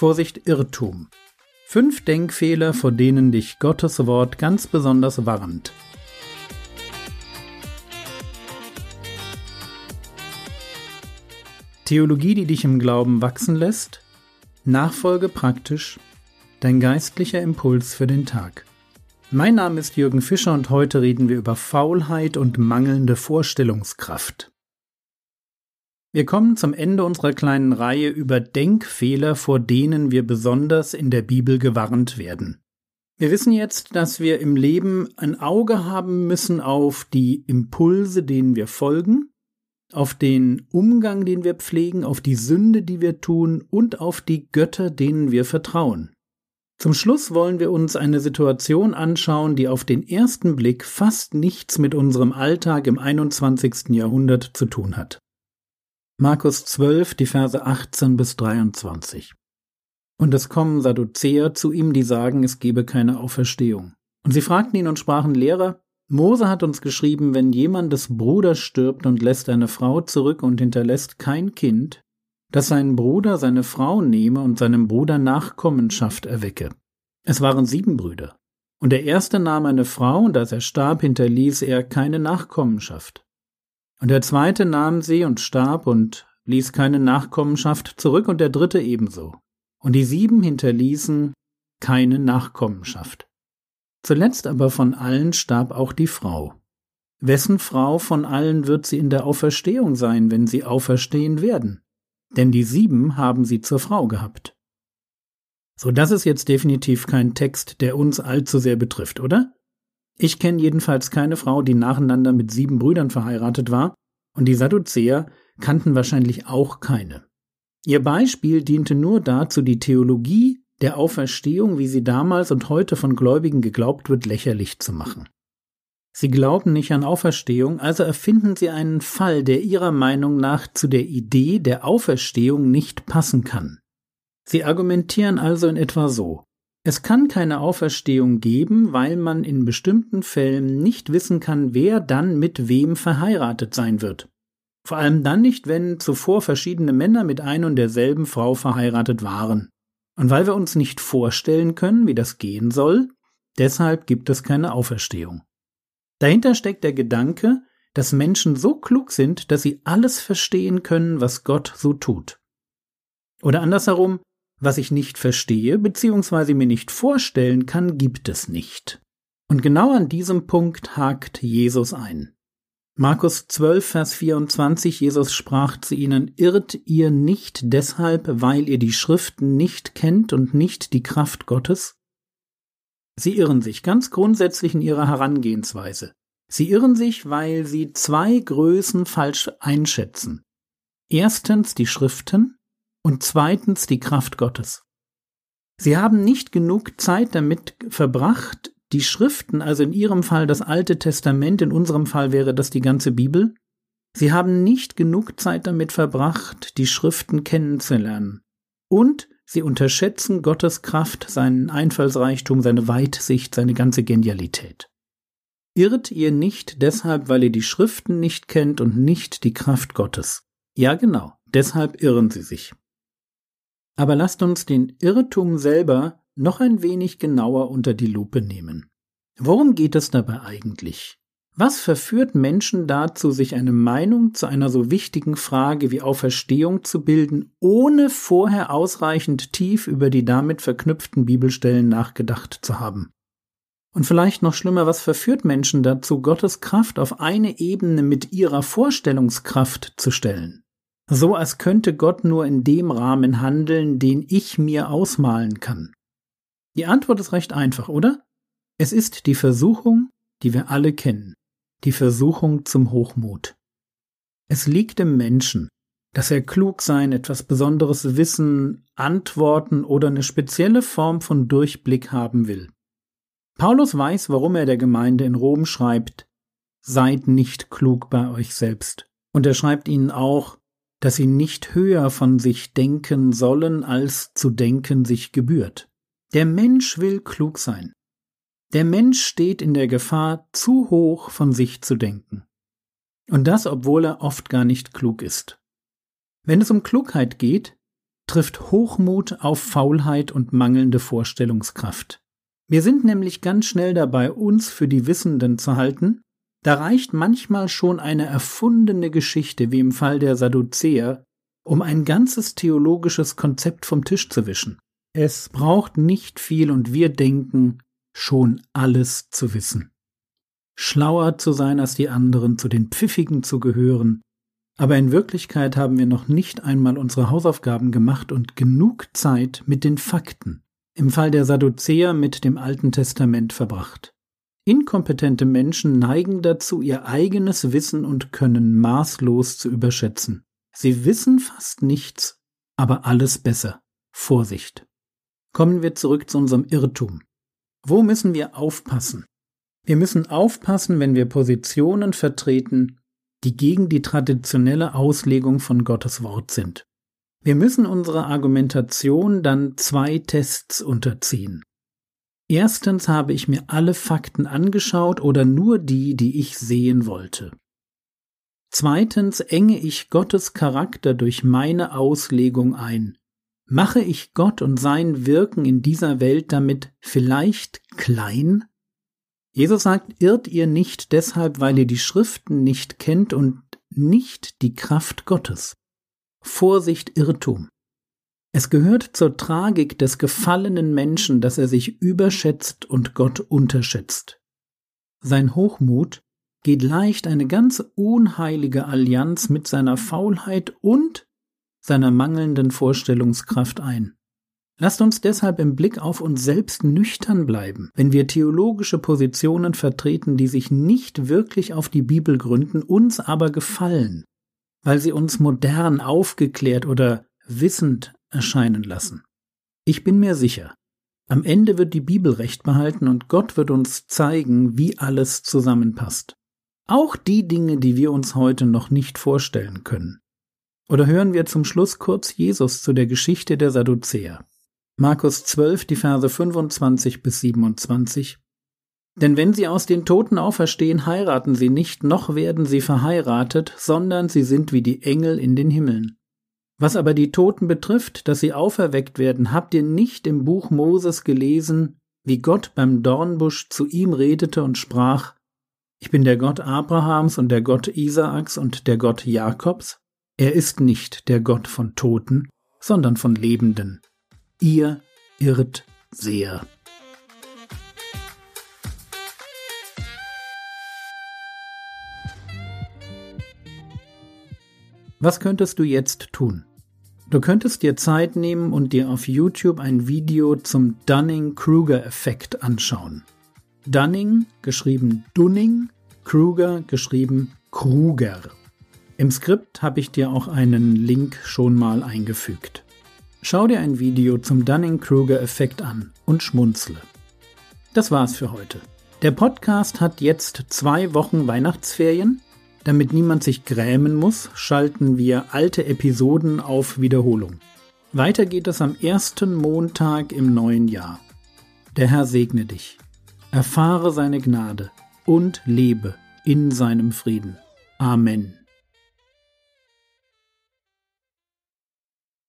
Vorsicht Irrtum. Fünf Denkfehler, vor denen dich Gottes Wort ganz besonders warnt. Theologie, die dich im Glauben wachsen lässt, Nachfolge praktisch, dein geistlicher Impuls für den Tag. Mein Name ist Jürgen Fischer und heute reden wir über Faulheit und mangelnde Vorstellungskraft. Wir kommen zum Ende unserer kleinen Reihe über Denkfehler, vor denen wir besonders in der Bibel gewarnt werden. Wir wissen jetzt, dass wir im Leben ein Auge haben müssen auf die Impulse, denen wir folgen, auf den Umgang, den wir pflegen, auf die Sünde, die wir tun und auf die Götter, denen wir vertrauen. Zum Schluss wollen wir uns eine Situation anschauen, die auf den ersten Blick fast nichts mit unserem Alltag im 21. Jahrhundert zu tun hat. Markus 12, die Verse 18 bis 23. Und es kommen Sadduzäer zu ihm, die sagen, es gebe keine Auferstehung. Und sie fragten ihn und sprachen, Lehrer, Mose hat uns geschrieben, wenn jemandes Bruder stirbt und lässt eine Frau zurück und hinterlässt kein Kind, dass sein Bruder seine Frau nehme und seinem Bruder Nachkommenschaft erwecke. Es waren sieben Brüder. Und der erste nahm eine Frau, und als er starb, hinterließ er keine Nachkommenschaft. Und der zweite nahm sie und starb und ließ keine Nachkommenschaft zurück und der dritte ebenso. Und die sieben hinterließen keine Nachkommenschaft. Zuletzt aber von allen starb auch die Frau. Wessen Frau von allen wird sie in der Auferstehung sein, wenn sie auferstehen werden? Denn die sieben haben sie zur Frau gehabt. So, das ist jetzt definitiv kein Text, der uns allzu sehr betrifft, oder? Ich kenne jedenfalls keine Frau, die nacheinander mit sieben Brüdern verheiratet war, und die Sadduzäer kannten wahrscheinlich auch keine. Ihr Beispiel diente nur dazu, die Theologie der Auferstehung, wie sie damals und heute von Gläubigen geglaubt wird, lächerlich zu machen. Sie glauben nicht an Auferstehung, also erfinden sie einen Fall, der ihrer Meinung nach zu der Idee der Auferstehung nicht passen kann. Sie argumentieren also in etwa so es kann keine Auferstehung geben, weil man in bestimmten Fällen nicht wissen kann, wer dann mit wem verheiratet sein wird. Vor allem dann nicht, wenn zuvor verschiedene Männer mit ein und derselben Frau verheiratet waren. Und weil wir uns nicht vorstellen können, wie das gehen soll, deshalb gibt es keine Auferstehung. Dahinter steckt der Gedanke, dass Menschen so klug sind, dass sie alles verstehen können, was Gott so tut. Oder andersherum, was ich nicht verstehe bzw. mir nicht vorstellen kann, gibt es nicht. Und genau an diesem Punkt hakt Jesus ein. Markus 12, Vers 24, Jesus sprach zu ihnen, Irrt ihr nicht deshalb, weil ihr die Schriften nicht kennt und nicht die Kraft Gottes? Sie irren sich ganz grundsätzlich in ihrer Herangehensweise. Sie irren sich, weil sie zwei Größen falsch einschätzen. Erstens die Schriften und zweitens die Kraft Gottes. Sie haben nicht genug Zeit damit verbracht, die Schriften, also in Ihrem Fall das Alte Testament, in unserem Fall wäre das die ganze Bibel, Sie haben nicht genug Zeit damit verbracht, die Schriften kennenzulernen. Und Sie unterschätzen Gottes Kraft, seinen Einfallsreichtum, seine Weitsicht, seine ganze Genialität. Irrt ihr nicht deshalb, weil ihr die Schriften nicht kennt und nicht die Kraft Gottes. Ja, genau, deshalb irren sie sich. Aber lasst uns den Irrtum selber noch ein wenig genauer unter die Lupe nehmen. Worum geht es dabei eigentlich? Was verführt Menschen dazu, sich eine Meinung zu einer so wichtigen Frage wie Auferstehung zu bilden, ohne vorher ausreichend tief über die damit verknüpften Bibelstellen nachgedacht zu haben? Und vielleicht noch schlimmer, was verführt Menschen dazu, Gottes Kraft auf eine Ebene mit ihrer Vorstellungskraft zu stellen? So als könnte Gott nur in dem Rahmen handeln, den ich mir ausmalen kann? Die Antwort ist recht einfach, oder? Es ist die Versuchung, die wir alle kennen, die Versuchung zum Hochmut. Es liegt im Menschen, dass er klug sein, etwas Besonderes wissen, antworten oder eine spezielle Form von Durchblick haben will. Paulus weiß, warum er der Gemeinde in Rom schreibt, Seid nicht klug bei euch selbst. Und er schreibt ihnen auch, dass sie nicht höher von sich denken sollen, als zu denken sich gebührt. Der Mensch will klug sein. Der Mensch steht in der Gefahr, zu hoch von sich zu denken. Und das, obwohl er oft gar nicht klug ist. Wenn es um Klugheit geht, trifft Hochmut auf Faulheit und mangelnde Vorstellungskraft. Wir sind nämlich ganz schnell dabei, uns für die Wissenden zu halten. Da reicht manchmal schon eine erfundene Geschichte, wie im Fall der Sadduzäer, um ein ganzes theologisches Konzept vom Tisch zu wischen. Es braucht nicht viel und wir denken, schon alles zu wissen. Schlauer zu sein als die anderen, zu den Pfiffigen zu gehören, aber in Wirklichkeit haben wir noch nicht einmal unsere Hausaufgaben gemacht und genug Zeit mit den Fakten, im Fall der Sadduzäer mit dem Alten Testament verbracht. Inkompetente Menschen neigen dazu, ihr eigenes Wissen und Können maßlos zu überschätzen. Sie wissen fast nichts, aber alles besser. Vorsicht. Kommen wir zurück zu unserem Irrtum. Wo müssen wir aufpassen? Wir müssen aufpassen, wenn wir Positionen vertreten, die gegen die traditionelle Auslegung von Gottes Wort sind. Wir müssen unsere Argumentation dann zwei Tests unterziehen. Erstens habe ich mir alle Fakten angeschaut oder nur die, die ich sehen wollte. Zweitens enge ich Gottes Charakter durch meine Auslegung ein. Mache ich Gott und sein Wirken in dieser Welt damit vielleicht klein? Jesus sagt, irrt ihr nicht deshalb, weil ihr die Schriften nicht kennt und nicht die Kraft Gottes. Vorsicht Irrtum. Es gehört zur Tragik des gefallenen Menschen, dass er sich überschätzt und Gott unterschätzt. Sein Hochmut geht leicht eine ganz unheilige Allianz mit seiner Faulheit und seiner mangelnden Vorstellungskraft ein. Lasst uns deshalb im Blick auf uns selbst nüchtern bleiben, wenn wir theologische Positionen vertreten, die sich nicht wirklich auf die Bibel gründen, uns aber gefallen, weil sie uns modern, aufgeklärt oder wissend erscheinen lassen. Ich bin mir sicher, am Ende wird die Bibel recht behalten und Gott wird uns zeigen, wie alles zusammenpasst. Auch die Dinge, die wir uns heute noch nicht vorstellen können. Oder hören wir zum Schluss kurz Jesus zu der Geschichte der Sadduzäer. Markus 12, die Verse 25 bis 27. Denn wenn sie aus den Toten auferstehen, heiraten sie nicht, noch werden sie verheiratet, sondern sie sind wie die Engel in den Himmeln. Was aber die Toten betrifft, dass sie auferweckt werden, habt ihr nicht im Buch Moses gelesen, wie Gott beim Dornbusch zu ihm redete und sprach, ich bin der Gott Abrahams und der Gott Isaaks und der Gott Jakobs? Er ist nicht der Gott von Toten, sondern von Lebenden. Ihr irrt sehr. Was könntest du jetzt tun? Du könntest dir Zeit nehmen und dir auf YouTube ein Video zum Dunning-Kruger-Effekt anschauen. Dunning, geschrieben Dunning, Kruger, geschrieben Kruger. Im Skript habe ich dir auch einen Link schon mal eingefügt. Schau dir ein Video zum Dunning-Kruger-Effekt an und schmunzle. Das war's für heute. Der Podcast hat jetzt zwei Wochen Weihnachtsferien. Damit niemand sich grämen muss, schalten wir alte Episoden auf Wiederholung. Weiter geht es am ersten Montag im neuen Jahr. Der Herr segne dich, erfahre seine Gnade und lebe in seinem Frieden. Amen.